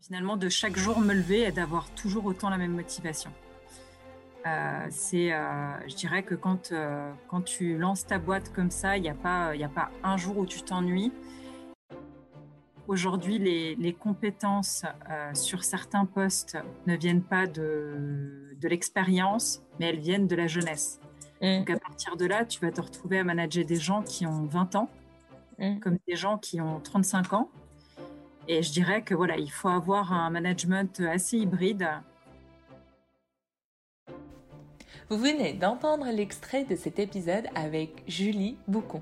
Finalement, de chaque jour me lever et d'avoir toujours autant la même motivation. Euh, c'est, euh, je dirais que quand, euh, quand tu lances ta boîte comme ça, il n'y a, pas, a pas un jour où tu t'ennuies. Aujourd'hui, les, les compétences sur certains postes ne viennent pas de, de l'expérience, mais elles viennent de la jeunesse. Mm. Donc à partir de là, tu vas te retrouver à manager des gens qui ont 20 ans, mm. comme des gens qui ont 35 ans. Et je dirais que voilà, il faut avoir un management assez hybride vous venez d'entendre l'extrait de cet épisode avec Julie Boucon.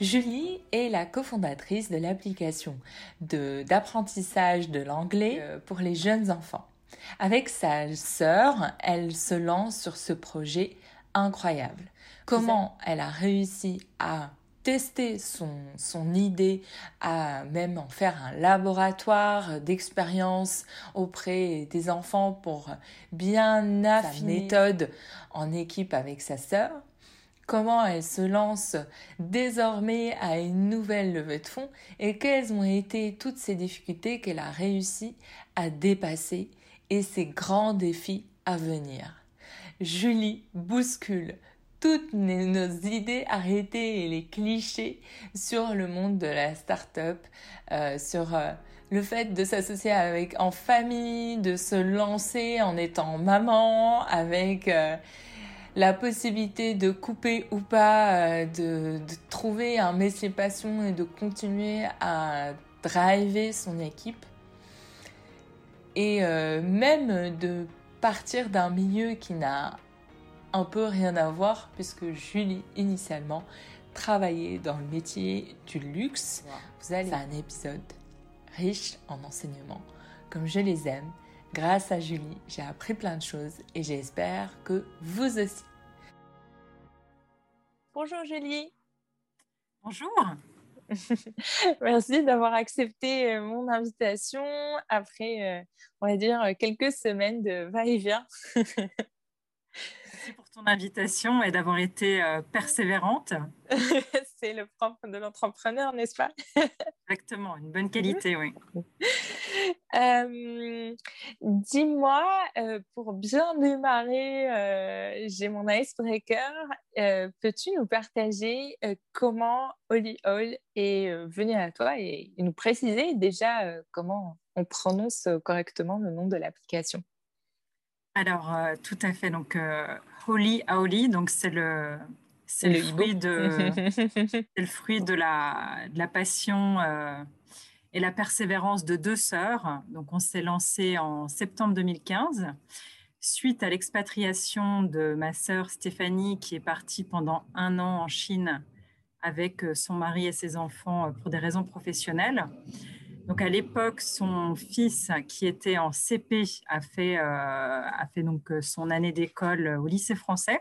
Julie est la cofondatrice de l'application d'apprentissage de, l'anglais euh, pour les jeunes enfants. Avec sa sœur, elle se lance sur ce projet incroyable. Comment elle a réussi à tester son, son idée, à même en faire un laboratoire d'expérience auprès des enfants pour bien affiner sa méthode en équipe avec sa sœur. Comment elle se lance désormais à une nouvelle levée de fonds et quelles ont été toutes ces difficultés qu'elle a réussi à dépasser et ces grands défis à venir? Julie bouscule toutes nos idées arrêtées et les clichés sur le monde de la start-up, euh, sur euh, le fait de s'associer avec en famille, de se lancer en étant maman, avec euh, la possibilité de couper ou pas, de, de, trouver un métier passion et de continuer à driver son équipe. Et même de partir d'un milieu qui n'a un peu rien à voir puisque Julie initialement travaillait dans le métier du luxe. Vous allez un épisode riche en enseignements, comme je les aime. Grâce à Julie, j'ai appris plein de choses et j'espère que vous aussi. Bonjour Julie. Bonjour. Merci d'avoir accepté euh, mon invitation après, euh, on va dire, quelques semaines de va-et-vient. Ton invitation et d'avoir été euh, persévérante. C'est le propre de l'entrepreneur, n'est-ce pas? Exactement, une bonne qualité, oui. Euh, dis-moi, euh, pour bien démarrer, j'ai mon icebreaker. Peux-tu nous partager comment Holy Hall est venu à toi et nous préciser déjà comment on prononce correctement le nom de l'application? Alors, tout à fait. Donc, Holy Aoli, donc c'est le, c'est le, fruit de, le fruit de la, de la passion euh, et la persévérance de deux sœurs. Donc, on s'est lancé en septembre 2015 suite à l'expatriation de ma sœur Stéphanie qui est partie pendant un an en Chine avec euh, son mari et ses enfants euh, pour des raisons professionnelles. Donc à l'époque, son fils, qui était en CP, a fait, euh, a fait donc euh, son année d'école au lycée français.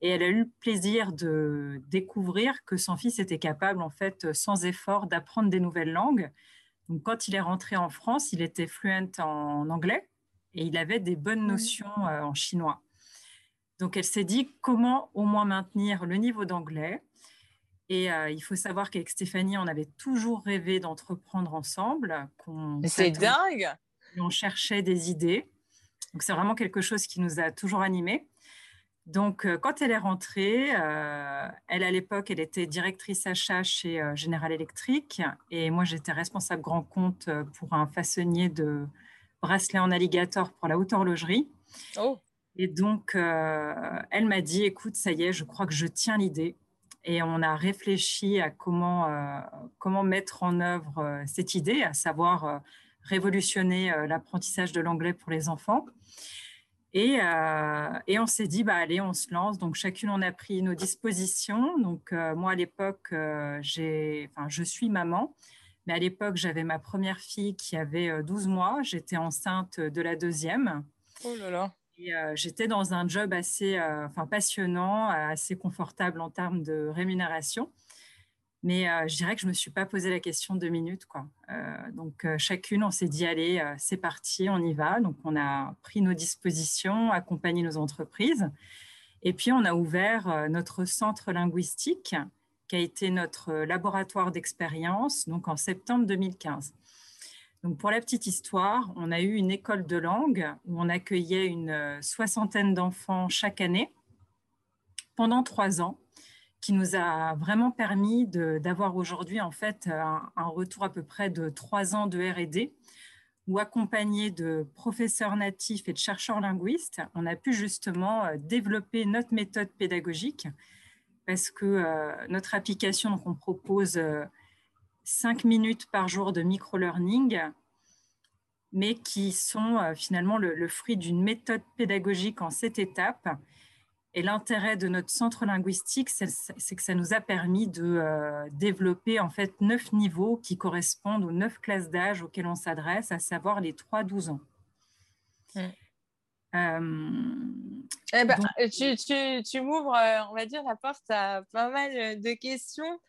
Et elle a eu le plaisir de découvrir que son fils était capable, en fait, sans effort, d'apprendre des nouvelles langues. Donc quand il est rentré en France, il était fluent en anglais et il avait des bonnes mmh. notions euh, en chinois. Donc elle s'est dit comment au moins maintenir le niveau d'anglais et euh, il faut savoir qu'avec Stéphanie, on avait toujours rêvé d'entreprendre ensemble. C'est dingue On cherchait des idées. Donc, c'est vraiment quelque chose qui nous a toujours animés. Donc, euh, quand elle est rentrée, euh, elle, à l'époque, elle était directrice achat chez General Electric. Et moi, j'étais responsable grand compte pour un façonnier de bracelets en alligator pour la haute horlogerie. Oh. Et donc, elle m'a dit, écoute, ça y est, je crois que je tiens l'idée et on a réfléchi à comment, euh, comment mettre en œuvre euh, cette idée, à savoir euh, révolutionner l'apprentissage de l'anglais pour les enfants. Et, et on s'est dit, bah, allez, on se lance. Donc, chacune, on a pris nos dispositions. Donc, moi, à l'époque, j'ai, enfin, je suis maman. Mais à l'époque, j'avais ma première fille qui avait 12 mois. J'étais enceinte de la deuxième. Oh là là. Euh, j'étais dans un job assez euh, enfin, passionnant, assez confortable en termes de rémunération. Mais euh, je dirais que je ne me suis pas posé la question deux minutes. Quoi. donc, chacune, on s'est dit, allez, c'est parti, on y va. Donc, on a pris nos dispositions, accompagné nos entreprises. Et puis, on a ouvert notre centre linguistique, qui a été notre laboratoire d'expérience, donc en septembre 2015. Donc, pour la petite histoire, on a eu une école de langue où on accueillait une soixantaine d'enfants chaque année pendant trois ans, qui nous a vraiment permis d'avoir aujourd'hui en fait un, retour à peu près de trois ans de R&D ou accompagné de professeurs natifs et de chercheurs linguistes, on a pu justement euh, développer notre méthode pédagogique parce que euh, notre application, donc on propose euh, cinq minutes par jour de micro-learning, mais qui sont finalement le fruit d'une méthode pédagogique en sept étapes et l'intérêt de notre centre linguistique, c'est que ça nous a permis de euh, développer en fait neuf niveaux qui correspondent aux neuf classes d'âge auxquelles on s'adresse, à savoir les 3-12 ans. Mm. Euh, eh ben, tu, tu, tu m'ouvres, euh, on va dire, la porte à pas mal de questions.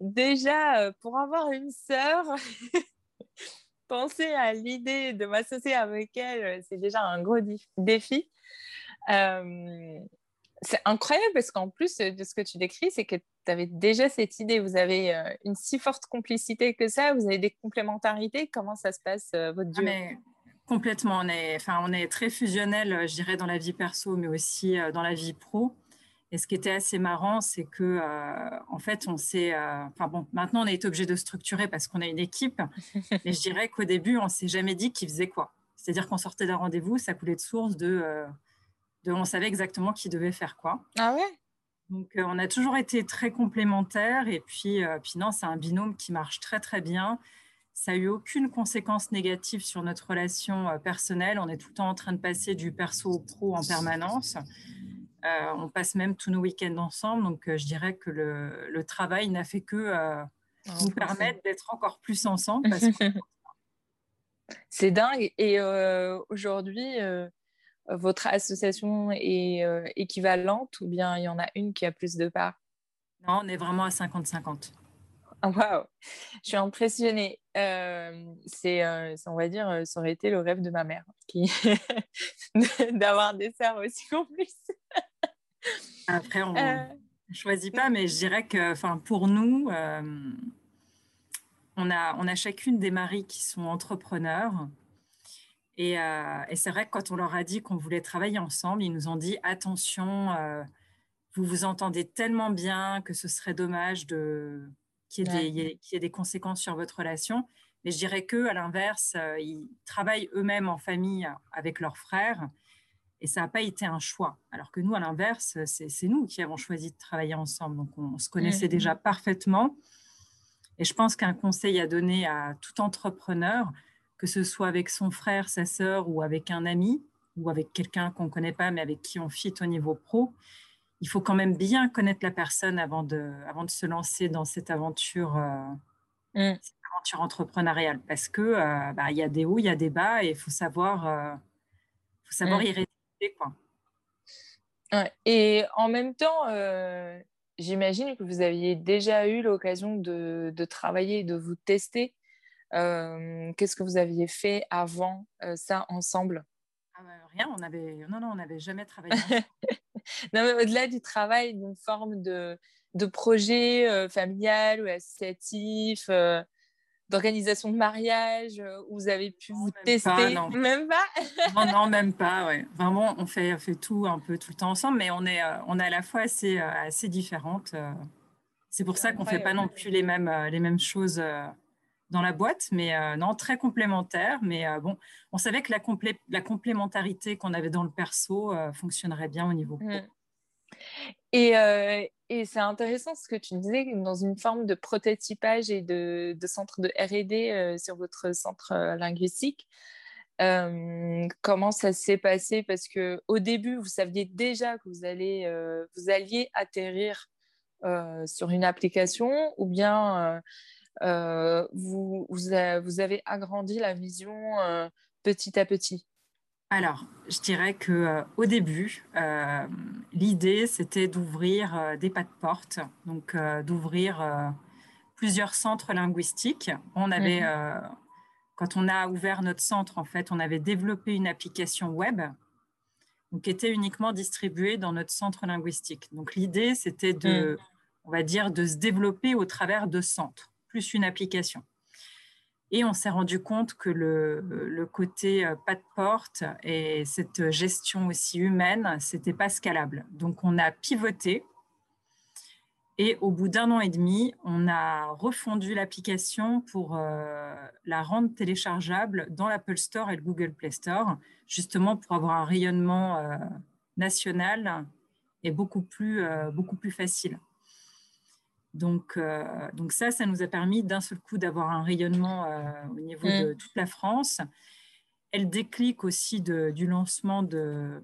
Déjà, pour avoir une sœur, penser à l'idée de m'associer avec elle, c'est déjà un gros défi. Euh, c'est incroyable parce qu'en plus de ce que tu décris, c'est que tu avais déjà cette idée. Vous avez euh, une si forte complicité que ça, vous avez des complémentarités. Comment ça se passe, euh, votre duo? ah, Complètement. On est, enfin, on est très fusionnel, euh, je dirais, dans la vie perso, mais aussi dans la vie pro. Et ce qui était assez marrant, c'est que, en fait, on s'est. Enfin bon, maintenant, on a été obligé de structurer parce qu'on a une équipe. mais je dirais qu'au début, on s'est jamais dit qui faisait quoi. C'est-à-dire qu'on sortait d'un rendez-vous, ça coulait de source de on savait exactement qui devait faire quoi. Ah ouais? Donc, euh, on a toujours été très complémentaires. Et puis, euh, puis non, c'est un binôme qui marche très, très bien. Ça n'a eu aucune conséquence négative sur notre relation euh, personnelle. On est tout le temps en train de passer du perso au pro en permanence. on passe même tous nos week-ends ensemble. Donc, je dirais que le, travail n'a fait que ah, nous permettre d'être encore plus ensemble. c'est dingue. Et aujourd'hui, votre association est euh, équivalente ou bien il y en a une qui a plus de parts? Non, on est vraiment à 50-50. Waouh, je suis impressionnée. Euh, c'est, euh, on va dire, ça aurait été le rêve de ma mère, qui... d'avoir des sœurs aussi complices. Après, on ne choisit pas, mais je dirais que, enfin, pour nous, on a, on a chacune des maris qui sont entrepreneurs. Euh, et, c'est vrai que quand on leur a dit qu'on voulait travailler ensemble, ils nous ont dit attention, euh, vous vous entendez tellement bien que ce serait dommage de qu'il y, ait des conséquences sur votre relation. Mais je dirais que à l'inverse, euh, ils travaillent eux-mêmes en famille avec leurs frères et ça n'a pas été un choix. Alors que nous, à l'inverse, c'est nous qui avons choisi de travailler ensemble. Donc on, se connaissait mmh. déjà parfaitement. Et je pense qu'un conseil à donner à tout entrepreneur, que ce soit avec son frère, sa sœur ou avec un ami ou avec quelqu'un qu'on ne connaît pas mais avec qui on fit au niveau pro, il faut quand même bien connaître la personne avant de, avant de se lancer dans cette aventure, euh, mm. aventure entrepreneuriale parce que euh, bah, il y a des hauts, il y a des bas et il faut savoir, euh, faut savoir mm. y résister. Quoi. Et en même temps, j'imagine que vous aviez déjà eu l'occasion de, de, travailler, de vous tester euh, qu'est-ce que vous aviez fait avant euh, ça ensemble? Ah bah, Rien, on avait, non, non, on n'avait jamais travaillé. non, mais au-delà du travail, d'une forme de, de projet euh, familial ou associatif, d'organisation de mariage, où vous avez pu vous tester non. Même pas? Non, non, même pas, ouais. Vraiment, on fait, fait tout un peu tout le temps ensemble, mais on est, on est à la fois assez, assez différentes. C'est pour ça qu'on ne fait pas non plus les mêmes, les mêmes choses dans la boîte, mais euh, non, très complémentaire. Mais euh, bon, on savait que la, complémentarité qu'on avait dans le perso euh, fonctionnerait bien au niveau mmh. Et, c'est intéressant ce que tu disais, dans une forme de prototypage et de, de centre de RD sur votre centre linguistique. comment ça s'est passé? Parce que au début, vous saviez déjà que vous, allez, vous alliez atterrir sur une application ou bien euh, vous, vous, avez agrandi la vision euh, petit à petit? Alors, je dirais que euh, au début, l'idée c'était d'ouvrir des pas de porte, donc d'ouvrir plusieurs centres linguistiques. On avait, mhm. quand on a ouvert notre centre, en fait, on avait développé une application web qui était uniquement distribuée dans notre centre linguistique. Donc l'idée c'était de, mhm. on va dire, de se développer au travers de centres plus une application. Et on s'est rendu compte que le, côté euh, pas de porte et cette gestion aussi humaine, c'était pas scalable. Donc on a pivoté. Et au bout d'un an et demi, on a refondu l'application pour euh, la rendre téléchargeable dans l'Apple Store et le Google Play Store, justement pour avoir un rayonnement euh, national et beaucoup plus, beaucoup plus facile. Donc, euh, donc ça, ça nous a permis d'un seul coup d'avoir un rayonnement euh, au niveau de mm. toute la France. Elle déclic aussi du lancement de,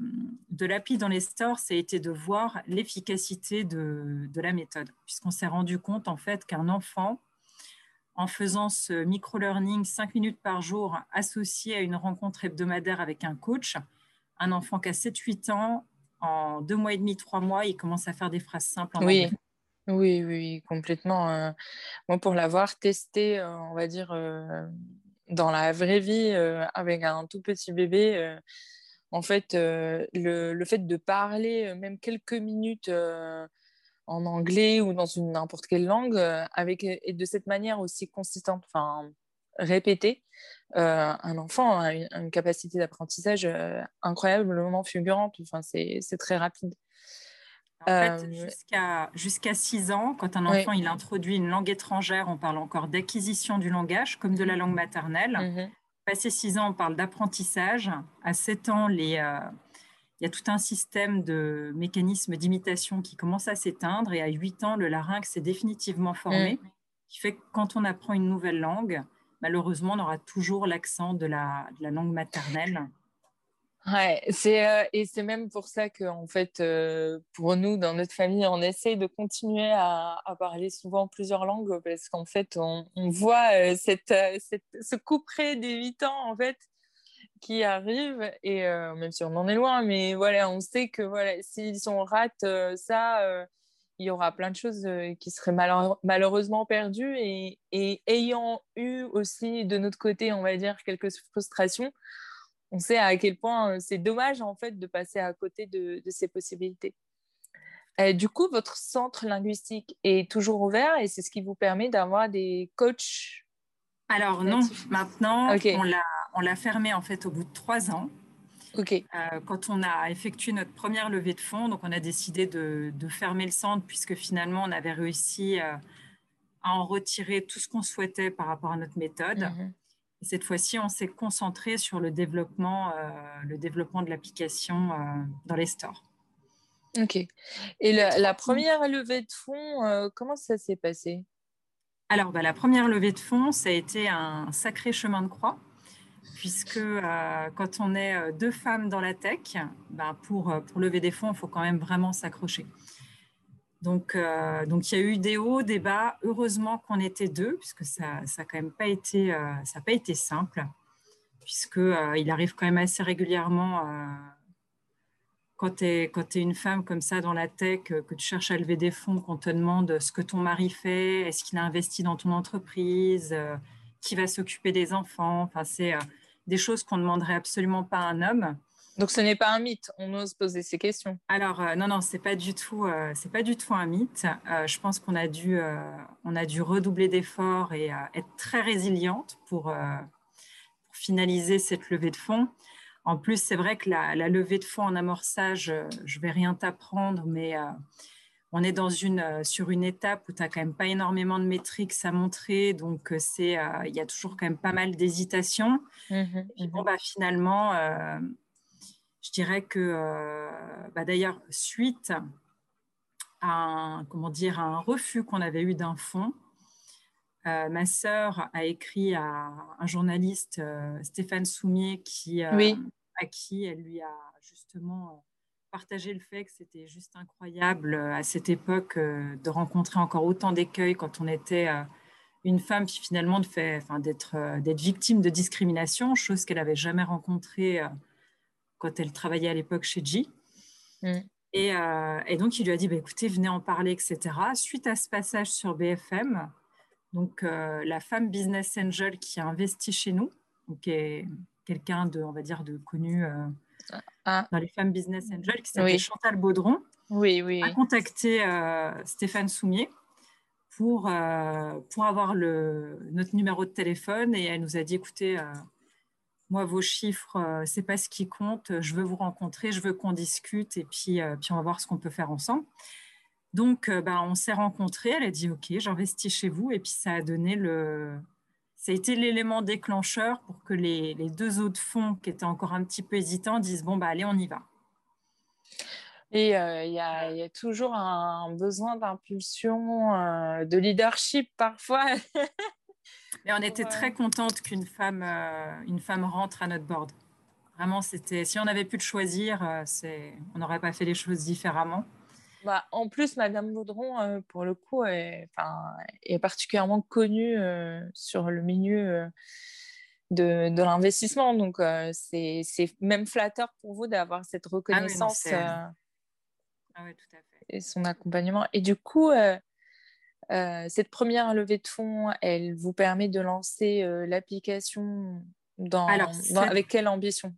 de l'appli dans les stores, ça a été de voir l'efficacité de, de, la méthode, puisqu'on s'est rendu compte en fait qu'un enfant, en faisant ce micro-learning 5 minutes par jour associé à une rencontre hebdomadaire avec un coach, un enfant qui a 7-8 ans, en deux mois et demi, trois mois, il commence à faire des phrases simples en oui. Oui, oui, complètement. Euh. moi, pour l'avoir testé, euh, on va dire, euh, dans la vraie vie, avec un tout petit bébé, en fait, le, fait de parler même quelques minutes en anglais ou dans une n'importe quelle langue, avec, et de cette manière aussi consistante, enfin, répétée, un enfant a une, capacité d'apprentissage incroyablement fulgurante. Enfin, c'est très rapide. En fait, euh, jusqu'à 6 ans, quand un enfant il introduit une langue étrangère, on parle encore d'acquisition du langage, comme de la langue maternelle. Mm-hmm. Passé 6 ans, on parle d'apprentissage. À 7 ans, les, euh, il y a tout un système de mécanismes d'imitation qui commence à s'éteindre. Et à 8 ans, le larynx est définitivement formé, mm. qui fait que quand on apprend une nouvelle langue, malheureusement, on aura toujours l'accent de la, de la langue maternelle. Ouais, c'est euh, et c'est même pour ça que en fait, euh, pour nous dans notre famille, on essaye de continuer à, parler souvent plusieurs langues parce qu'en fait, on, voit euh, cette, cette, ce coup près des 8 ans en fait qui arrive et même si on en est loin, mais voilà, on sait que voilà, si on rate ça, il y aura plein de choses qui seraient malheureusement perdues et, et ayant eu aussi de notre côté, on va dire quelques frustrations on sait à quel point euh, c'est dommage en fait de passer à côté de, ces possibilités. Euh, du coup, votre centre linguistique est toujours ouvert et c'est ce qui vous permet d'avoir des coachs Alors non, maintenant on l'a fermé en fait au bout de trois ans. Ok. Euh, quand on a effectué notre première levée de fonds, donc on a décidé de, fermer le centre puisque finalement on avait réussi à en retirer tout ce qu'on souhaitait par rapport à notre méthode. Cette fois-ci, on s'est concentré sur le développement, euh, le développement de l'application euh, dans les stores. Ok. Et la, première levée de fonds, euh, comment ça s'est passé? Alors, bah, la première levée de fonds, ça a été un sacré chemin de croix, puisque quand on est deux femmes dans la tech, bah, pour, pour lever des fonds, il faut quand même vraiment s'accrocher. Donc, euh, donc, il y a eu des hauts, des bas. Heureusement qu'on était deux, puisque ça n'a quand même pas été, euh, ça pas été simple, puisqu'il euh, il arrive quand même assez régulièrement, quand tu es, une femme comme ça dans la tech, que tu cherches à lever des fonds, qu'on te demande ce que ton mari fait, est-ce qu'il a investi dans ton entreprise, qui va s'occuper des enfants. Enfin, c'est des choses qu'on ne demanderait absolument pas à un homme. Donc ce n'est pas un mythe, on ose poser ces questions. Alors euh, non non, c'est pas du tout euh, c'est pas du tout un mythe. Euh, je pense qu'on a dû on a dû redoubler d'efforts et être très résiliente pour, finaliser cette levée de fonds. En plus, c'est vrai que la, levée de fonds en amorçage, je vais rien t'apprendre, mais on est dans une, sur une étape où tu n'as quand même pas énormément de métriques à montrer, donc c'est il y a toujours quand même pas mal d'hésitation. Mmh et bon, bah, finalement, je dirais que, euh, bah, d'ailleurs, suite à un, comment dire, un refus qu'on avait eu d'un fonds, euh, ma sœur a écrit à un journaliste, euh, Stéphane Soumier, qui, à qui elle lui a justement partagé le fait que c'était juste incroyable à cette époque de rencontrer encore autant d'écueils quand on était une femme, puis finalement d'être victime de discrimination, chose qu'elle n'avait jamais rencontrée quand elle travaillait à l'époque chez G. Mm. Euh, et, donc, il lui a dit, bah, écoutez, venez en parler, etc. Suite à ce passage sur BFM, donc euh, la femme business angel qui a investi chez nous, qui est quelqu'un de, on va dire, de connu euh, ah. dans les femmes business angel, qui s'appelle Chantal Baudron, oui, oui. a contacté Stéphane Soumier pour, pour avoir le, notre numéro de téléphone et elle nous a dit écoutez, moi, vos chiffres, c'est pas ce qui compte. Je veux vous rencontrer, je veux qu'on discute et puis, puis on va voir ce qu'on peut faire ensemble. Donc, bah, on s'est rencontrés. Elle a dit OK, j'investis chez vous et puis ça a donné le, ça été l'élément déclencheur pour que les, deux autres fonds qui étaient encore un petit peu hésitants disent bon, bah, allez, on y va. Et euh, il y, a toujours un besoin d'impulsion, euh, de leadership parfois. Mais on était très contente qu'une femme, euh, une femme rentre à notre board. Vraiment, c'était si on avait pu le choisir, on n'aurait pas fait les choses différemment. Bah, en plus, Madame Baudron, euh, pour le coup, est, est particulièrement connue euh, sur le milieu euh, de, de l'investissement. Donc, c'est même flatteur pour vous d'avoir cette ah reconnaissance ah oui, tout à fait. et son accompagnement. Et du coup, cette première levée de fonds, elle vous permet de lancer l'application dans, avec quelle ambition?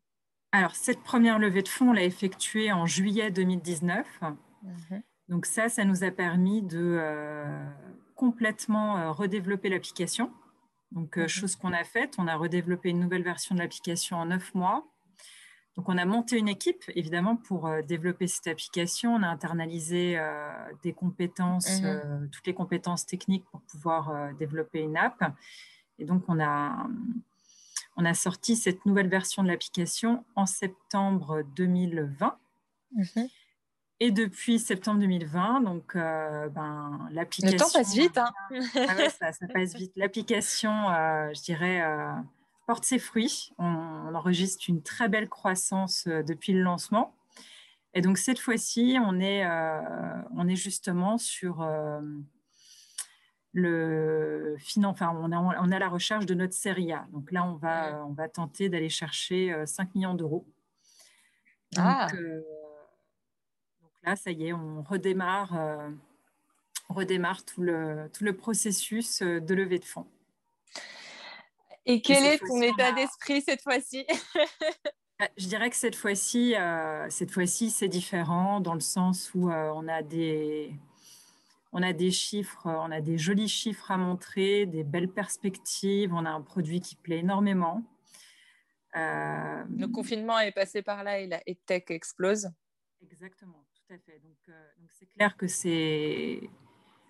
Alors, cette première levée de fonds, on l'a effectuée en juillet 2019. Mhm. Donc ça, ça nous a permis de euh, complètement euh, redévelopper l'application. Donc, euh, mhm. chose qu'on a faite, on a redéveloppé une nouvelle version de l'application en neuf mois. Donc, on a monté une équipe, évidemment, pour développer cette application. On a internalisé des compétences, mhm. toutes les compétences techniques pour pouvoir développer une app. Et donc, on a, on a sorti cette nouvelle version de l'application en septembre 2020. Et depuis septembre 2020, donc euh, ben, l'application. Le temps passe vite. Hein. ah ça, passe vite. L'application, euh, je dirais, euh, porte ses fruits. On, enregistre une très belle croissance depuis le lancement. Et donc cette fois-ci, on, est, on est justement sur le enfin, on, on est à la recherche de notre série A. Donc là, on va, on va tenter d'aller chercher 5 millions d'euros. ah là, ça y est, on redémarre, euh, redémarre tout, le, tout le processus euh, de levée de fonds. Et quel est ton état d'esprit cette fois-ci? bah, Je dirais que cette fois-ci, euh, cette fois-ci, c'est différent dans le sens où on a des, on a des chiffres, on a des jolis chiffres à montrer, des belles perspectives. On a un produit qui plaît énormément. Le confinement est passé par là et la tech explose. Exactement fait. Euh, donc, c'est clair que c'est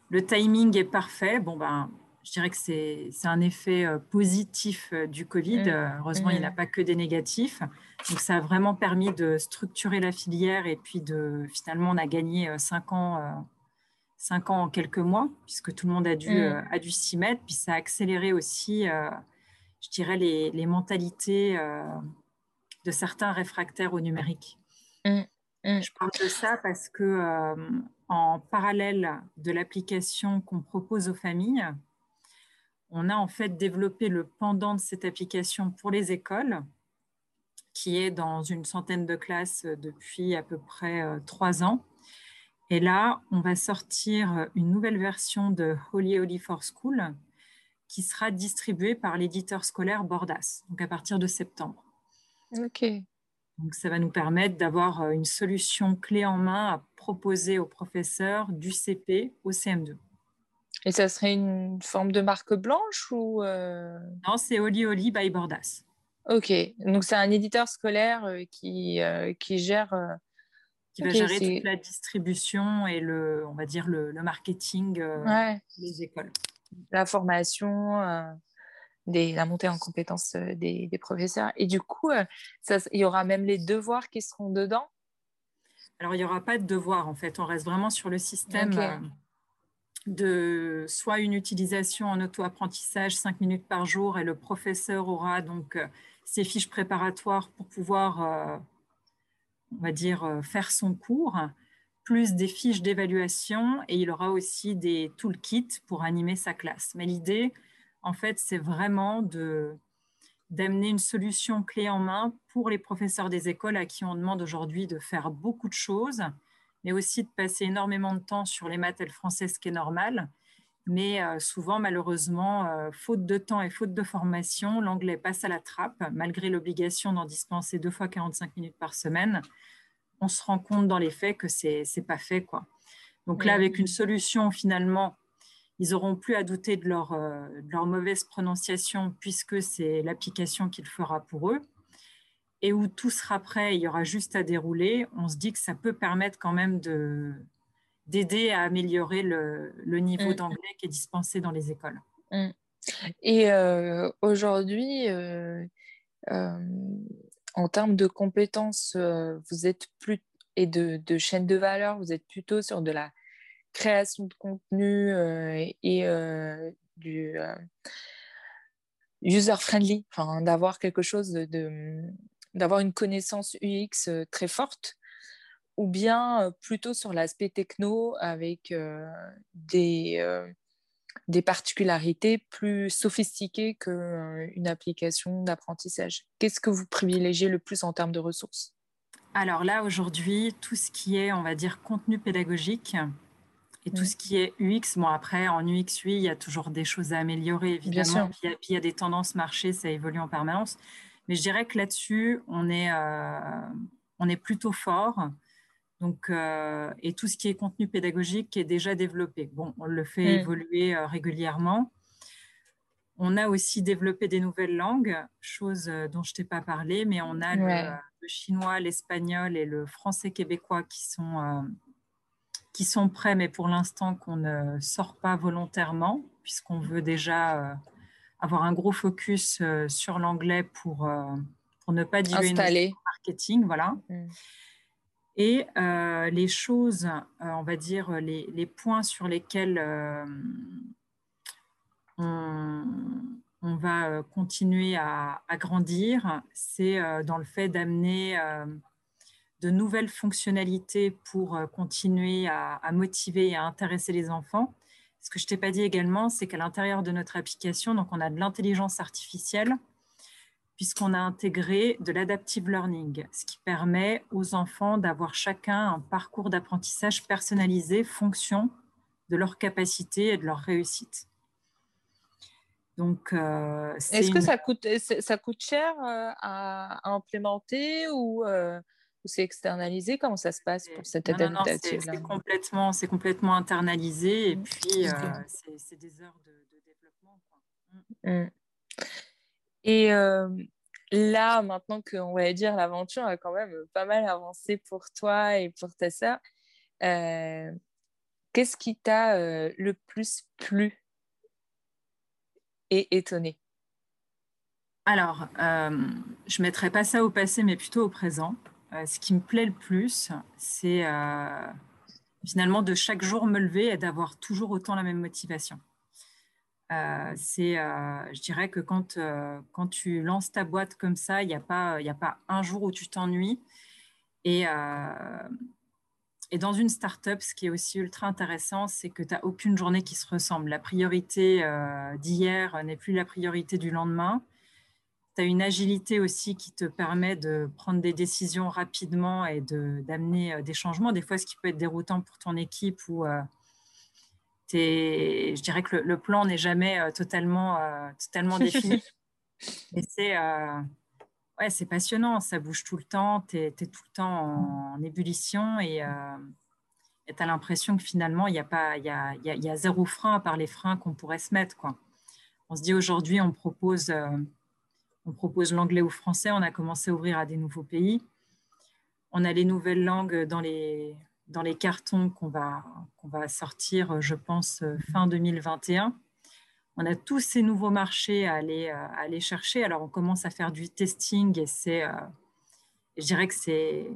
le timing est parfait. Bon ben, je dirais que c'est un effet euh, positif euh, du Covid. Mmh. Heureusement, il n'y en a mmh. pas que des négatifs. Donc ça a vraiment permis de structurer la filière et puis de finalement on a gagné cinq ans. cinq ans en quelques mois, puisque tout le monde a dû, mmh. a dû s'y mettre. Puis ça a accéléré aussi, je dirais, les, les mentalités de certains réfractaires au numérique. Je parle de ça parce que euh, en parallèle de l'application qu'on propose aux familles, on a en fait développé le pendant de cette application pour les écoles, qui est dans une centaine de classes depuis à peu près euh, trois ans. Et là, on va sortir une nouvelle version de Holy Holy for School qui sera distribuée par l'éditeur scolaire Bordas, donc à partir de septembre. Ok. Donc, ça va nous permettre d'avoir euh, une solution clé en main à proposer aux professeurs du CP au CM2. Et ça serait une forme de marque blanche ou euh? Non, c'est Oli Oli by Bordas. Ok, donc c'est un éditeur scolaire euh, qui, qui gère. Qui va gérer toute la distribution et le, on va dire le, le marketing des écoles. La formation la montée en compétences euh, des, professeurs. Et du coup, euh, il y aura même les devoirs qui seront dedans? Alors, il n'y aura pas de devoirs, en fait. On reste vraiment sur le système euh, de soit une utilisation en auto-apprentissage, 5 minutes par jour, et le professeur aura donc ses fiches préparatoires pour pouvoir, on va dire, faire son cours plus des fiches d'évaluation et il aura aussi des toolkits pour animer sa classe. Mais l'idée, en fait, c'est vraiment de d'amener une solution clé en main pour les professeurs des écoles à qui on demande aujourd'hui de faire beaucoup de choses, mais aussi de passer énormément de temps sur les maths et le français, ce qui est normal. Mais euh, souvent, malheureusement, euh, faute de temps et faute de formation, l'anglais passe à la trappe, malgré l'obligation d'en dispenser deux fois 45 minutes par semaine. On se rend compte dans les faits que c'est n'est pas fait. Quoi. Donc là, avec une solution finalement ils n'auront plus à douter de leur, de leur mauvaise prononciation puisque c'est l'application qu'il fera pour eux et où tout sera prêt, il y aura juste à dérouler, on se dit que ça peut permettre quand même de, d'aider à améliorer le, niveau mm. d'anglais qui est dispensé dans les écoles. Mm. Et euh, aujourd'hui, euh, euh, en termes de compétences, vous êtes plus et de, de, chaîne de valeur, vous êtes plutôt sur de la création de contenu et du user friendly, enfin d'avoir quelque chose de d'avoir une connaissance UX euh, très forte ou bien euh, plutôt sur l'aspect techno avec euh, des, des particularités plus sophistiquées qu'une application d'apprentissage. Qu'est-ce que vous privilégiez le plus en termes de ressources? Alors là, aujourd'hui, tout ce qui est, on va dire, contenu pédagogique et tout ce qui est UX, bon après, en UX, oui, il y a toujours des choses à améliorer, évidemment. Puis il, puis il y a des tendances marché, ça évolue en permanence. Mais je dirais que là-dessus, on, est, euh, on est plutôt fort. Donc, euh, et tout ce qui est contenu pédagogique est déjà développé. Bon, on le fait mm. évoluer euh, régulièrement. On a aussi développé des nouvelles langues, chose dont je t'ai pas parlé, mais on a le, chinois, l'espagnol et le français québécois qui sont, qui sont prêts, mais pour l'instant qu'on ne sort pas volontairement, puisqu'on veut déjà avoir un gros focus euh, sur l'anglais pour, euh, pour ne pas diluer notre marketing. Voilà. Mm. Et euh, les choses, on va dire, les, les, points sur lesquels on, on, va continuer à, à grandir, c'est dans le fait d'amener de nouvelles fonctionnalités pour continuer à, à, motiver et à intéresser les enfants. Ce que je t'ai pas dit également, c'est qu'à l'intérieur de notre application, donc on a de l'intelligence artificielle, puisqu'on a intégré de l'adaptive learning, ce qui permet aux enfants d'avoir chacun un parcours d'apprentissage personnalisé fonction de leur capacité et de leur réussite. Donc, euh, est-ce que ça coûte, ça coûte cher euh, à, implémenter ou euh, ou c'est externalisé? Comment ça se passe pour cette adaptation C'est complètement, complètement internalisé et mmh. puis euh, c'est des heures de, développement. Mmh. Mmh. Et euh, là, maintenant qu'on va dire l'aventure a quand même pas mal avancé pour toi et pour ta sœur, euh, qu'est-ce qui t'a le plus plu et étonné? Alors, je ne mettrai pas ça au passé, mais plutôt au présent. Euh, ce qui me plaît le plus, c'est euh, finalement de chaque jour me lever et d'avoir toujours autant la même motivation. Euh, c'est, je dirais que quand, quand tu lances ta boîte comme ça, il n'y a, pas, a pas un jour où tu t'ennuies. Et, et dans une start-up, ce qui est aussi ultra intéressant, c'est que tu n'as aucune journée qui se ressemble. La priorité d'hier n'est plus la priorité du lendemain tu as une agilité aussi qui te permet de prendre des décisions rapidement et d'amener euh, des changements. Des fois, ce qui peut être déroutant pour ton équipe ou euh, je dirais que le, plan n'est jamais euh, totalement, totalement défini. Mais c'est ouais, c'est passionnant, ça bouge tout le temps, tu es, tout le temps en, ébullition et tu as l'impression que finalement, il y, a pas, y, a, y, a, zéro frein à part les freins qu'on pourrait se mettre. Quoi. On se dit aujourd'hui, on propose on propose l'anglais ou français. On a commencé à ouvrir à des nouveaux pays. On a les nouvelles langues dans les, cartons qu'on va, sortir, je pense, fin 2021. On a tous ces nouveaux marchés à aller, à aller chercher. Alors, on commence à faire du testing et c'est, euh, je dirais que c'est,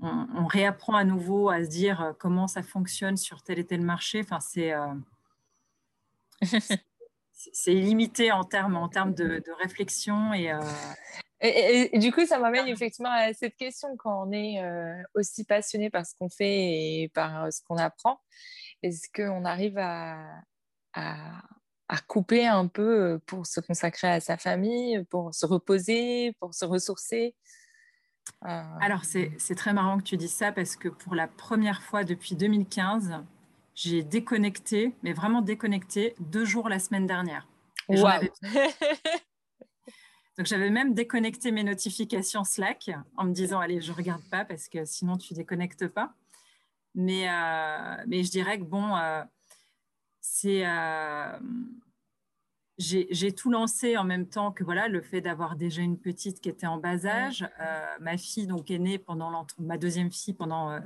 on, réapprend à nouveau à se dire comment ça fonctionne sur tel et tel marché. Enfin, c'est, euh, c'est illimité en termes en termes de, réflexion euh, et, et, du coup, ça m'amène effectivement à cette question quand on est euh, aussi passionné par ce qu'on fait et par euh, ce qu'on apprend, est-ce qu'on arrive à, à, couper un peu pour se consacrer à sa famille, pour se reposer, pour se ressourcer? Alors, c'est très marrant que tu dises ça parce que pour la première fois depuis 2015, j'ai déconnecté, mais vraiment déconnecté, deux jours la semaine dernière. Donc j'avais même déconnecté mes notifications Slack en me disant allez je regarde pas parce que sinon tu déconnectes pas. Mais, euh, mais je dirais que bon, euh, c'est j'ai tout lancé en même temps que voilà le fait d'avoir déjà une petite qui était en bas âge. ma fille donc est née pendant ma deuxième fille pendant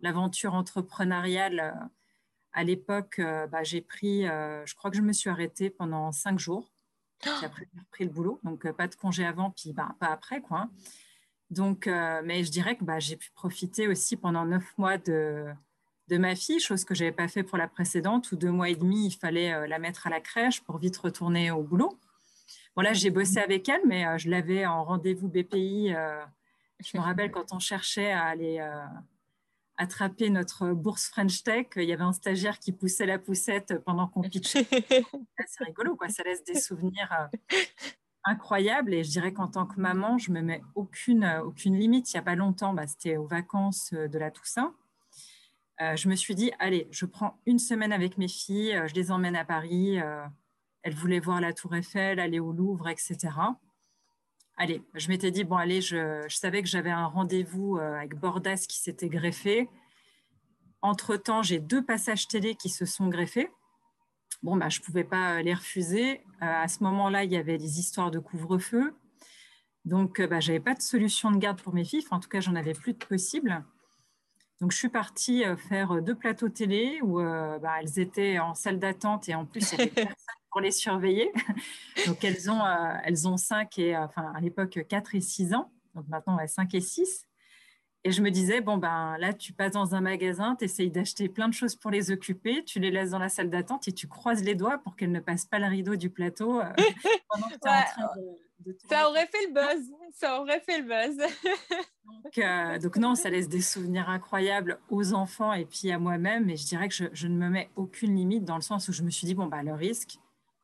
l'aventure entrepreneuriale. À l'époque, bah, j'ai pris, je crois que je me suis arrêtée pendant cinq jours. Puis après, j'ai repris le boulot, donc pas de congé avant, puis bah, pas après quoi. Hein. Donc, mais je dirais que bah, j'ai pu profiter aussi pendant neuf mois de de ma fille, chose que je n'avais pas fait pour la précédente, où deux mois et demi, il fallait euh, la mettre à la crèche pour vite retourner au boulot. Bon, là, j'ai bossé avec elle, mais euh, je l'avais en rendez-vous BPI. Euh, je me rappelle quand on cherchait à aller attraper notre bourse French Tech, il y avait un stagiaire qui poussait la poussette pendant qu'on pitchait. C'est rigolo, quoi. Ça laisse des souvenirs incroyables. Et je dirais qu'en tant que maman, je me mets aucune, aucune limite. Il n'y a pas longtemps, bah, c'était aux vacances de la Toussaint. Euh, je me suis dit, allez, je prends une semaine avec mes filles, euh, je les emmène à Paris. Euh, elles voulaient voir la Tour Eiffel, aller au Louvre, etc. Allez, je m'étais dit, bon, allez, je, savais que j'avais un rendez-vous avec Bordas qui s'était greffé. Entre-temps, j'ai deux passages télé qui se sont greffés. Bon, bah, je ne pouvais pas les refuser. à ce moment-là, il y avait des histoires de couvre-feu. Donc, bah, je n'avais pas de solution de garde pour mes filles. en tout cas, j'en avais plus de possible. Donc, je suis partie euh, faire euh, deux plateaux télé où euh, bah, elles étaient en salle d'attente et en plus, il y avait personne pour les surveiller. Donc, elles ont, elles ont 5 et, enfin, à l'époque, 4 et 6 ans. Donc, maintenant, on a 5 et 6. Et je me disais, bon, ben là, tu passes dans un magasin, tu essayes d'acheter plein de choses pour les occuper, tu les laisses dans la salle d'attente et tu croises les doigts pour qu'elles ne passent pas le rideau du plateau pendant que tu es en train de ça aurait fait le buzz. Ça aurait fait le buzz. Euh, donc, non, ça laisse des souvenirs incroyables aux enfants et puis à moi-même. Et je dirais que je, ne me mets aucune limite dans le sens où je me suis dit, bon, bah, le risque,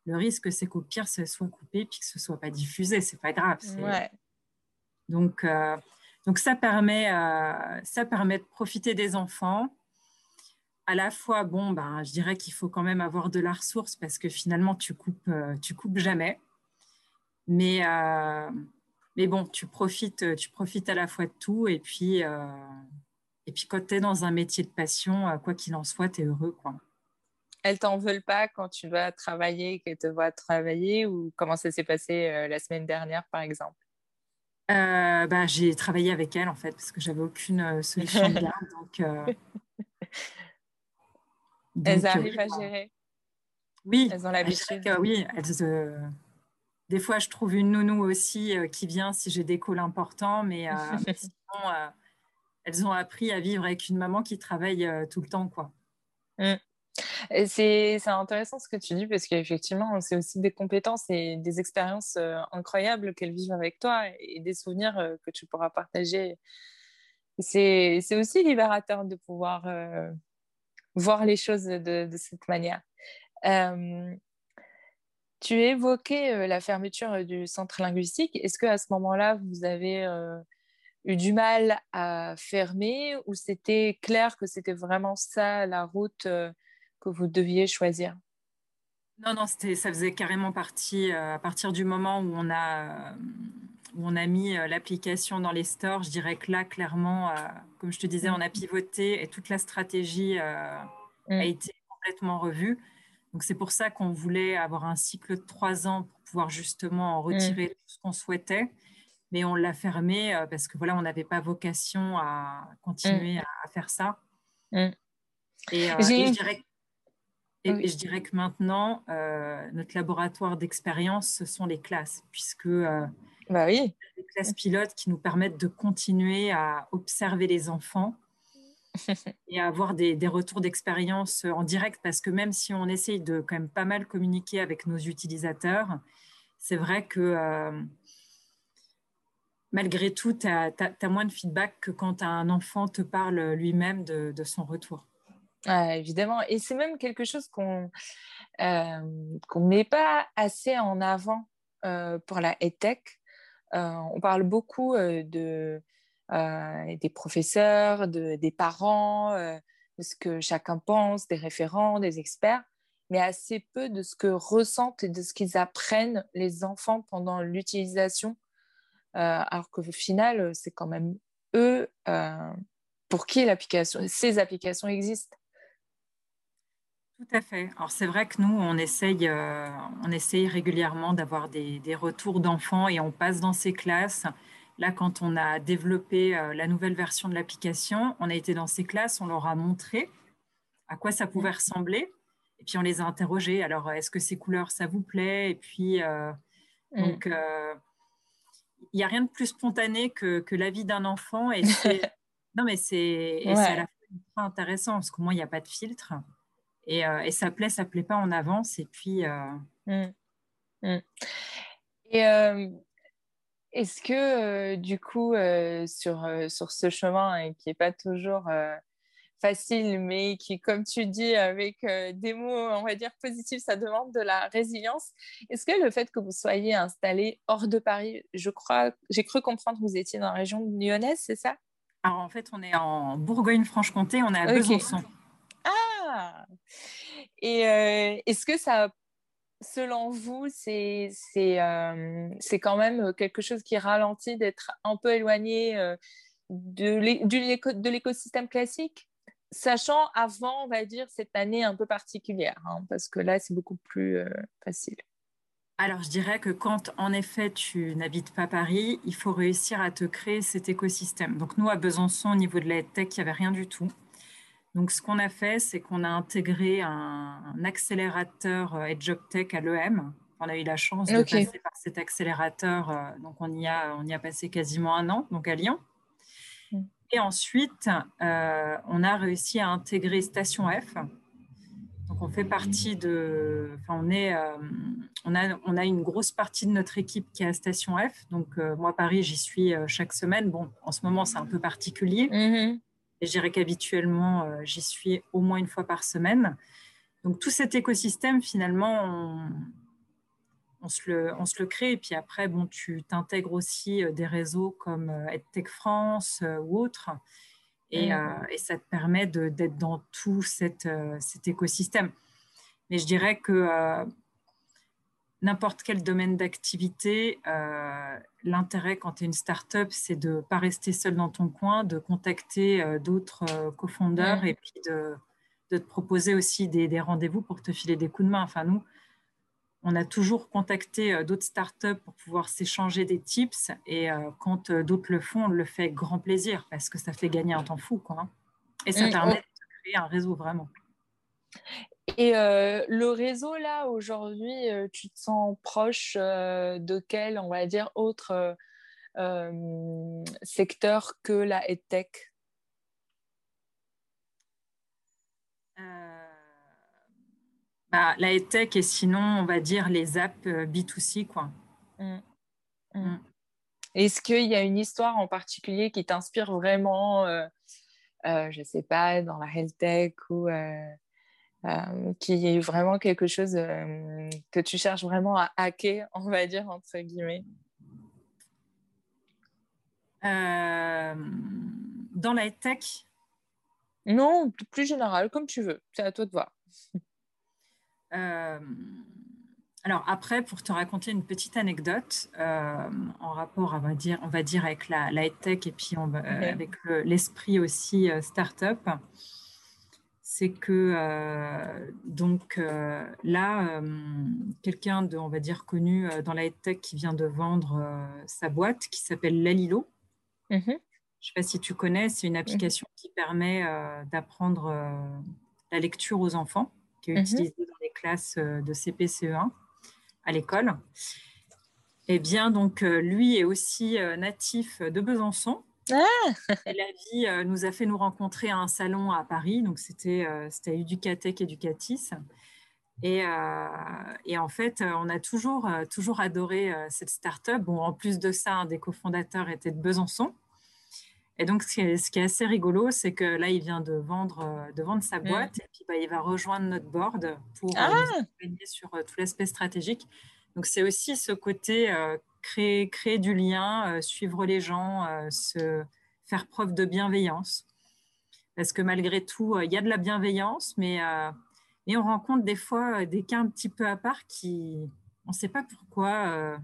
le risque, c'est qu'au pire, ce soit coupé puis que ce soit pas diffusé. C'est pas grave. Donc, euh, donc ça, permet, euh, ça permet de profiter des enfants. À la fois, bon, ben, je dirais qu'il faut quand même avoir de la ressource parce que finalement, tu coupes, tu coupes jamais. Mais, euh, mais bon, tu profites, tu profites à la fois de tout. Et puis, euh, et puis quand tu es dans un métier de passion, euh, quoi qu'il en soit, tu es heureux. Quoi. Elles t'en veulent pas quand tu vas travailler, qu'elles te voient travailler Ou comment ça s'est passé la semaine dernière, par exemple? Bah, J'ai travaillé avec elles, en fait, parce que j'avais aucune solution de garde. Donc, elles arrivent à gérer oui, elles ont l'habitude. Oui, elles, des fois, je trouve une nounou aussi euh, qui vient si j'ai des calls importants, mais, euh, sinon, euh, elles ont appris à vivre avec une maman qui travaille tout le temps. quoi. Mmh. C'est intéressant ce que tu dis parce qu'effectivement, c'est aussi des compétences et des expériences incroyables qu'elles vivent avec toi et des souvenirs que tu pourras partager. C'est aussi libérateur de pouvoir voir les choses de, de cette manière. Tu évoquais euh, la fermeture euh, du centre linguistique. Est-ce qu'à ce, moment-là, vous avez euh, eu du mal à fermer ou c'était clair que c'était vraiment ça la route que vous deviez choisir Non, non, ça faisait carrément partie à partir du moment où on a, où on a mis l'application dans les stores. Je dirais que là, clairement, comme je te disais, on a pivoté et toute la stratégie a mmh. été complètement revue. Donc c'est pour ça qu'on voulait avoir un cycle de trois ans pour pouvoir justement en mm. retirer tout ce qu'on souhaitait. Mais on l'a fermé euh, parce que voilà, on n'avait pas vocation à continuer mm. à, faire ça. Mm. Et, euh, je dirais, et, je dirais que maintenant, euh, notre laboratoire d'expérience, ce sont les classes, puisque bah oui. les classes pilotes qui nous permettent de continuer à observer les enfants et avoir des, retours d'expérience en direct parce que même si on essaye de quand même pas mal communiquer avec nos utilisateurs, c'est vrai que euh, malgré tout, tu as, moins de feedback que quand un enfant te parle lui-même de, son retour. Évidemment, et c'est même quelque chose qu'on euh, ne met pas assez en avant euh, pour la EdTech. on parle beaucoup de euh, des professeurs, des parents, euh, de ce que chacun pense, des référents, des experts, mais assez peu de ce que ressentent et de ce qu'ils apprennent les enfants pendant l'utilisation, euh, alors qu'au final, c'est quand même eux pour qui l'application, ces applications existent. Tout à fait. Alors c'est vrai que nous, on essaye, euh, on essaye régulièrement d'avoir des, retours d'enfants et on passe dans ces classes. Là, quand on a développé euh, la nouvelle version de l'application, on a été dans ces classes, on leur a montré à quoi ça pouvait ressembler. Et puis on les a interrogés. Alors, est-ce que ces couleurs, ça vous plaît? Et puis, euh, mm. donc, il n'y a rien de plus spontané que, que la vie d'un enfant. Et non, mais c'est à la fois intéressant parce qu'au moins, il n'y a pas de filtre. Et, euh, et, ça plaît, ça plaît pas, en avance. Et puis. Euh, mmh. Mmh. Et euh, est-ce que, du coup, sur, sur ce chemin hein, qui n'est pas toujours facile, mais qui, comme tu dis, avec des mots, on va dire, positifs, ça demande de la résilience. Est-ce que le fait que vous soyez installé hors de Paris, je crois, j'ai cru comprendre que vous étiez dans la région lyonnaise, c'est ça? Alors, en fait, on est en Bourgogne-Franche-Comté, on est à Besançon. Ah Et euh, est-ce que ça, selon vous, c'est euh, quand même quelque chose qui ralentit d'être un peu éloigné euh, de l'écosystème classique? Sachant avant, on va dire, cette année un peu particulière, hein, parce que là, c'est beaucoup plus facile. Alors, je dirais que quand, en effet, tu n'habites pas Paris, il faut réussir à te créer cet écosystème. Donc, nous, à Besançon, au niveau de la tech, il n'y avait rien du tout. Donc, ce qu'on a fait, c'est qu'on a intégré un, accélérateur euh, EdgeUpTech à l'EM. On a eu la chance de passer par cet accélérateur. Euh, donc, on y, a, on y a passé quasiment un an, donc à Lyon. Mm. Et ensuite, euh, on a réussi à intégrer Station F. Donc, on fait partie de. Enfin, on, est, on, a, on a une grosse partie de notre équipe qui est à Station F. Donc, moi, Paris, j'y suis chaque semaine. Bon, en ce moment, c'est un peu particulier. Mm-hmm. Et je dirais qu'habituellement, euh, j'y suis au moins une fois par semaine. Donc tout cet écosystème, finalement, on, se, le, on se le crée. Et puis après, bon, tu t'intègres aussi euh, des réseaux comme euh, EdTech France ou autres. Et, mmh. et, ça te permet d'être dans tout cet écosystème. Mais je dirais que n'importe quel domaine d'activité, euh, l'intérêt quand tu es une start-up, c'est de ne pas rester seul dans ton coin, de contacter euh, d'autres euh, cofondeurs et puis de, te proposer aussi des, rendez-vous pour te filer des coups de main. Enfin, nous, on a toujours contacté d'autres start-up pour pouvoir s'échanger des tips et quand d'autres le font, on le fait avec grand plaisir parce que ça fait gagner un temps fou. Quoi, hein. Et ça permet de créer un réseau vraiment. Et euh, le réseau, là, aujourd'hui, euh, tu te sens proche euh, de quel, on va dire, autre secteur que la EdTech? Bah, La EdTech et sinon, on va dire les apps B2C, quoi. Mmh. Mmh. Mmh. Est-ce qu'il y a une histoire en particulier qui t'inspire vraiment, je ne sais pas, dans la health tech ou euh, qui est vraiment quelque chose euh, que tu cherches vraiment à hacker, on va dire, entre guillemets euh, Dans la tech? Non, plus général, comme tu veux. C'est à toi de voir. alors après, pour te raconter une petite anecdote en rapport, on va dire, on va dire avec la, la tech et puis avec l'esprit aussi startup c'est que euh, donc euh, là, euh, quelqu'un de, on va dire, connu dans la tech qui vient de vendre sa boîte qui s'appelle Lalilo. Mhm. Je ne sais pas si tu connais, c'est une application qui permet d'apprendre la lecture aux enfants, qui est mhm. utilisée dans les classes de CP-CE1 à l'école. Eh bien, donc, lui est aussi natif de Besançon. Ah la vie euh, nous a fait nous rencontrer à un salon à Paris, donc c'était euh, c'était Educatech Educatis. Et, euh, et, en fait, on a toujours, toujours adoré cette start-up. Bon, en plus de ça, un des cofondateurs était de Besançon. Et donc, ce qui est, ce qui est assez rigolo, c'est que là, il vient de vendre, de vendre sa mmh. boîte et puis bah, il va rejoindre notre board pour ah nous sur tout l'aspect stratégique. Donc, c'est aussi ce côté créer, créer du lien, euh, suivre les gens, euh, se faire preuve de bienveillance. Parce que malgré tout, euh, il y a de la bienveillance, mais, mais on rencontre des fois des cas un petit peu à part qui, on ne sait pas pourquoi.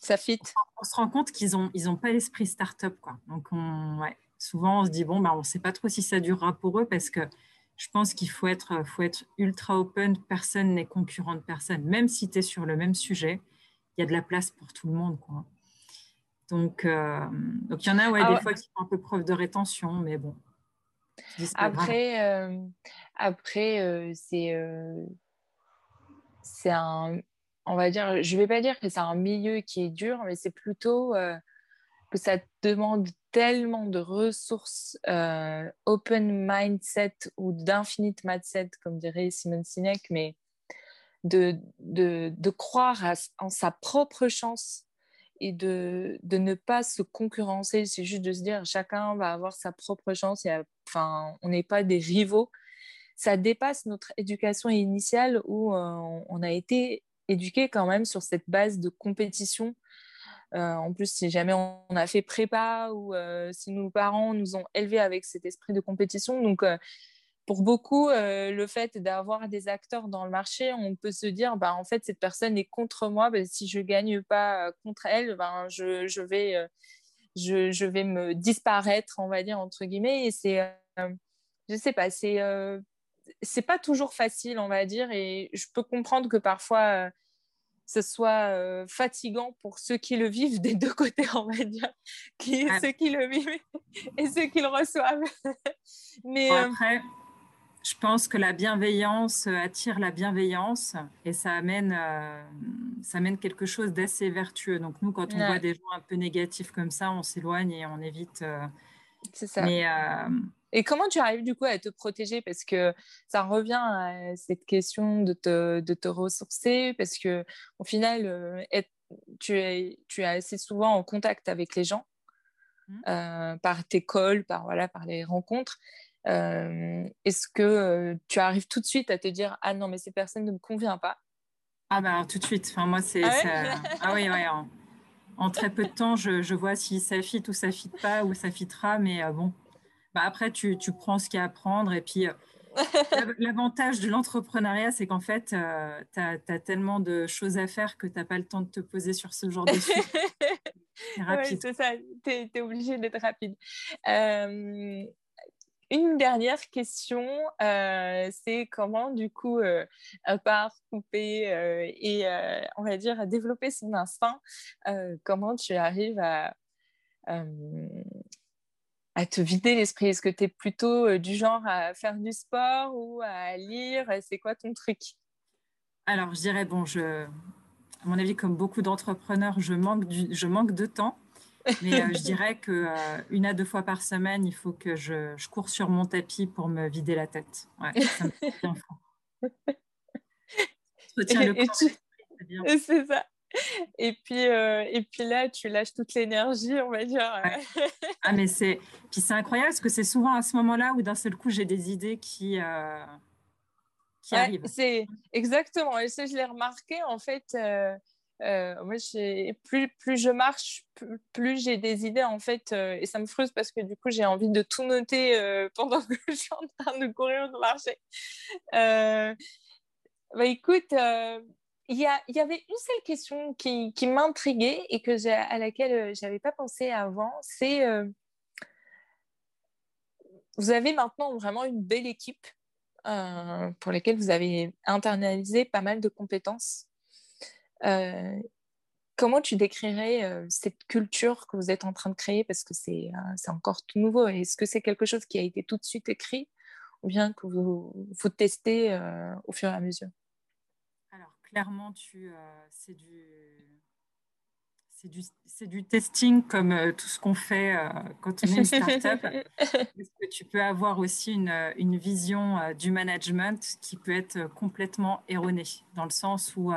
Ça fit. On, se rend compte qu'ils n'ont ils ont pas l'esprit start-up. Quoi. Donc, on, ouais, souvent, on se dit, bon, bah, on ne sait pas trop si ça durera pour eux parce que je pense qu'il faut être, faut être ultra open. Personne n'est concurrent de personne. Même si tu es sur le même sujet, y a de la place pour tout le monde. Quoi. Donc, euh, donc il y en a ouais, ah des fois qui font un peu preuve de rétention, mais bon. Après, euh, après euh, c'est c'est un, on va dire, je vais pas dire que c'est un milieu qui est dur, mais c'est plutôt que ça demande tellement de ressources open mindset ou d'infinite mindset, comme dirait Simon Sinek, mais de, de, de croire en sa propre chance et de, de, ne pas se concurrencer. C'est juste de se dire chacun va avoir sa propre chance. Et, enfin, on n'est pas des rivaux. Ça dépasse notre éducation initiale où euh, on a été éduqué quand même sur cette base de compétition. Euh, en plus, si jamais on a fait prépa ou euh, si nos parents nous ont élevés avec cet esprit de compétition, donc pour beaucoup, euh, le fait d'avoir des acteurs dans le marché, on peut se dire, bah, en fait, cette personne est contre moi. Bah, si je ne gagne pas euh, contre elle, ben, je, je vais, euh, je, je, vais me disparaître, on va dire, entre guillemets. Et c'est, je ne sais pas, c'est c'est pas toujours facile, on va dire. Et je peux comprendre que parfois, ce soit fatigant pour ceux qui le vivent des deux côtés, on va dire, qui, ceux qui le vivent et ceux qui le reçoivent. Mais après, je pense que la bienveillance euh, attire la bienveillance et ça amène, euh, ça amène quelque chose d'assez vertueux. Donc nous, quand on voit des gens un peu négatifs comme ça, on s'éloigne et on évite. Euh, C'est ça. Et comment tu arrives du coup à te protéger? Parce que ça revient à cette question de te, de te ressourcer, parce que au final, tu, es, tu es assez souvent en contact avec les gens. Mmh. par tes calls, par, voilà, par les rencontres. Euh, est-ce que euh, tu arrives tout de suite à te dire ah non mais ces personnes ne me conviennent pas? Ah bah tout de suite. Enfin moi c'est ah, ah, oui ouais. En, très peu de temps je, je vois si ça fit ou ça fit pas ou ça fitera mais euh, bon. Bah après tu, tu prends ce qu'il y a à prendre et puis L'avantage de l'entrepreneuriat, c'est qu'en fait, tu as, tellement de choses à faire que tu n'as pas le temps de te poser sur ce genre de sujet. C'est c'est ça, tu es, obligé d'être rapide. Euh, une dernière question, euh, c'est comment du coup, euh, à part couper euh, et on va dire développer son instinct, comment tu arrives à, te vider l'esprit? Est-ce que tu es plutôt du genre à faire du sport ou à lire? C'est quoi ton truc? Alors, je dirais, bon, je, à mon avis, comme beaucoup d'entrepreneurs, je manque de temps. Mais euh, je dirais qu'une euh, à deux fois par semaine, il faut que je, je, cours sur mon tapis pour me vider la tête. Ouais, ça me fait bien C'est ça. Et puis, euh, et puis là, tu lâches toute l'énergie, on va dire. ah, mais c'est. Puis c'est incroyable parce que c'est souvent à ce moment-là où d'un seul coup, j'ai des idées qui. qui arrivent. C'est exactement. Et ça, je l'ai remarqué, en fait. Euh, moi, plus, plus je marche, plus, j'ai des idées en fait, euh, et ça me frustre parce que du coup, j'ai envie de tout noter euh, pendant que je suis en train de courir de marcher. bah, écoute, il y, y, avait une seule question qui, qui m'intriguait et que à laquelle j'avais pas pensé avant, c'est vous avez maintenant vraiment une belle équipe pour laquelle vous avez internalisé pas mal de compétences. Euh, comment tu décrirais euh, cette culture que vous êtes en train de créer? Parce que c'est euh, encore tout nouveau. Est-ce que c'est quelque chose qui a été tout de suite écrit ou bien que vous, vous testez au fur et à mesure? Alors, clairement, c'est du, du, du, testing comme tout ce qu'on fait quand on est une startup. Parce que tu peux avoir aussi une, une vision du management qui peut être complètement erronée, dans le sens où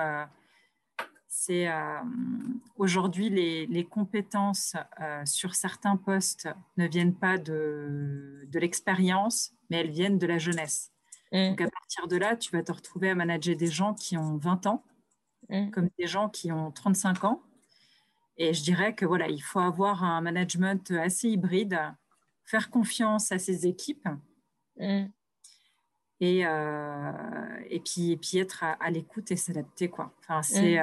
c'est euh, aujourd'hui les, compétences euh, sur certains postes ne viennent pas de, l'expérience, mais elles viennent de la jeunesse. Mm. Donc à partir de là, tu vas te retrouver à manager des gens qui ont 20 ans, mm. comme des gens qui ont 35 ans. Et je dirais que voilà, il faut avoir un management assez hybride, faire confiance à ses équipes. Mm. Et, euh, et, puis, et puis être à, l'écoute et s'adapter. Quoi. Enfin, c'est,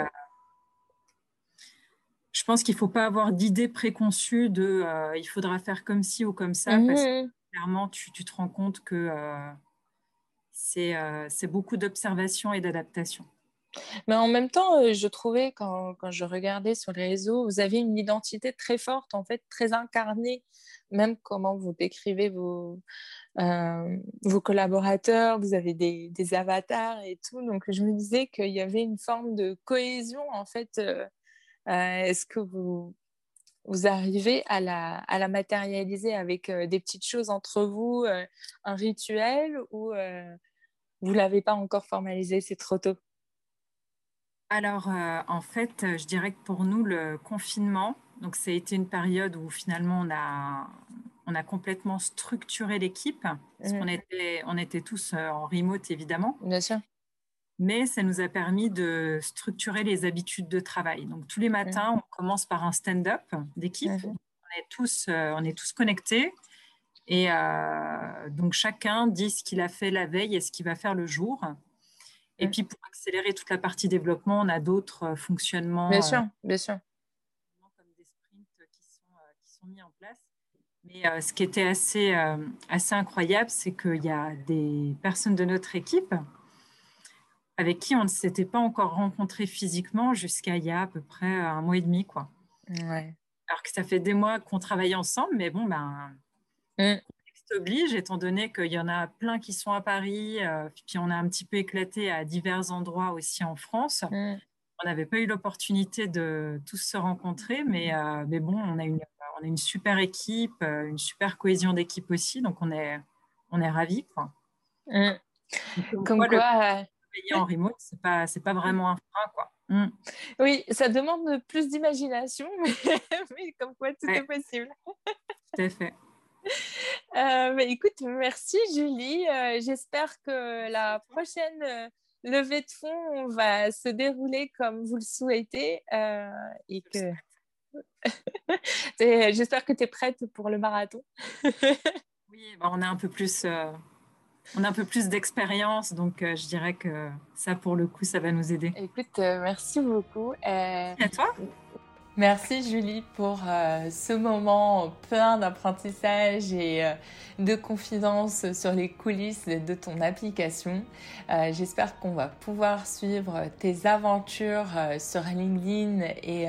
je pense qu'il ne faut pas avoir d'idées préconçues de euh, il faudra faire comme ci ou comme ça, parce que mmh. clairement, tu, te rends compte que euh, c'est beaucoup d'observation et d'adaptation. Mais en même temps, je trouvais quand, quand, je regardais sur les réseaux, vous avez une identité très forte, en fait, très incarnée, même comment vous décrivez vos, euh, vos collaborateurs, vous avez des, des, avatars et tout. Donc, je me disais qu'il y avait une forme de cohésion, en fait. Euh, euh, est-ce que vous, vous arrivez à la, à la matérialiser avec des petites choses entre vous, un rituel, ou vous ne l'avez pas encore formalisé, c'est trop tôt? Alors, en fait, je dirais que pour nous, le confinement, donc ça a été une période où finalement on a, on a complètement structuré l'équipe, parce qu'on était, on était tous euh, en remote évidemment. Bien sûr. Mais ça nous a permis de structurer les habitudes de travail. Donc tous les matins, on commence par un stand-up d'équipe. On est tous, euh, on est tous connectés. Et euh, donc chacun dit ce qu'il a fait la veille et ce qu'il va faire le jour. Et puis pour accélérer toute la partie développement, on a d'autres fonctionnements. Bien sûr, bien sûr. Comme des sprints qui sont, qui sont mis en place. Mais euh, ce qui était assez, euh, assez incroyable, c'est qu'il y a des personnes de notre équipe avec qui on ne s'était pas encore rencontré physiquement jusqu'à il y a à peu près un mois et demi. Quoi. Ouais. Alors que ça fait des mois qu'on travaille ensemble, mais bon, ben, mm. oblige, étant donné qu'il y en a plein qui sont à Paris, euh, puis on a un petit peu éclaté à divers endroits aussi en France. Mm. On n'avait pas eu l'opportunité de tous se rencontrer, mais, mais bon, on a une on a une super équipe, euh, une super cohésion d'équipe aussi, donc on est, on est ravis. Quoi. Mm. Comme quoi, euh, en remote, c'est pas, c'est pas vraiment un frein, quoi. Mm. Oui, ça demande plus d'imagination, mais, comme quoi tout est possible. tout à fait. Euh, écoute, merci Julie. J'espère que la prochaine levée de fonds va se dérouler comme vous le souhaitez et que J'espère que tu es prête pour le marathon. oui, bah, on a un peu plus, euh, on a un peu plus d'expérience, donc euh, je dirais que ça, pour le coup, ça va nous aider. Écoute, euh, merci beaucoup. Et à toi. Merci Julie pour euh, ce moment plein d'apprentissage et euh, de confidence sur les coulisses de ton application. Euh, j'espère qu'on va pouvoir suivre tes aventures sur LinkedIn et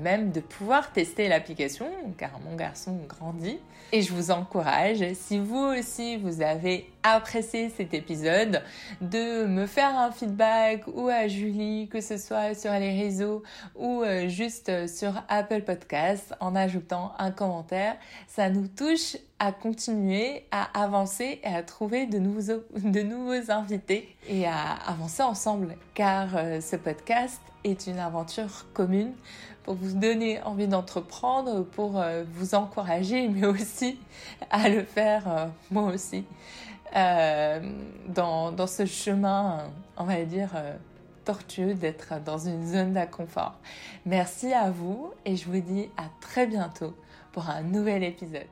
même de pouvoir tester l'application car mon garçon grandit. Et je vous encourage, si vous aussi vous avez apprécié cet épisode, de me faire un feedback ou à Julie, que ce soit sur les réseaux ou juste sur Apple Podcast en ajoutant un commentaire. Ça nous touche à continuer à avancer et à trouver de nouveaux, de nouveaux invités et à avancer ensemble car euh, ce podcast est une aventure commune pour vous donner envie d'entreprendre, pour euh, vous encourager, mais aussi à le faire euh, moi aussi dans, dans, ce chemin, on va dire, tortueux d'être dans une zone d'inconfort. Merci à vous et je vous dis à très bientôt pour un nouvel épisode.